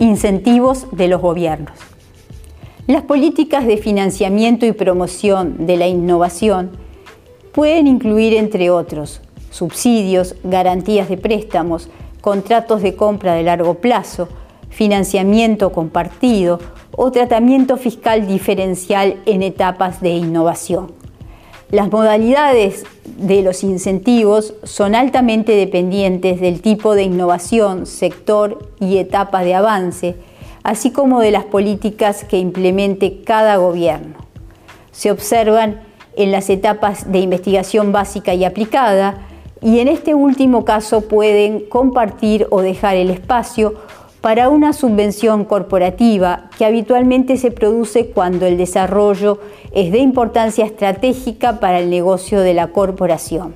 Incentivos de los gobiernos. Las políticas de financiamiento y promoción de la innovación pueden incluir, entre otros, subsidios, garantías de préstamos, contratos de compra de largo plazo, financiamiento compartido o tratamiento fiscal diferencial en etapas de innovación. Las modalidades de los incentivos son altamente dependientes del tipo de innovación, sector y etapa de avance, así como de las políticas que implemente cada gobierno. Se observan en las etapas de investigación básica y aplicada y en este último caso pueden compartir o dejar el espacio para una subvención corporativa que habitualmente se produce cuando el desarrollo es de importancia estratégica para el negocio de la corporación.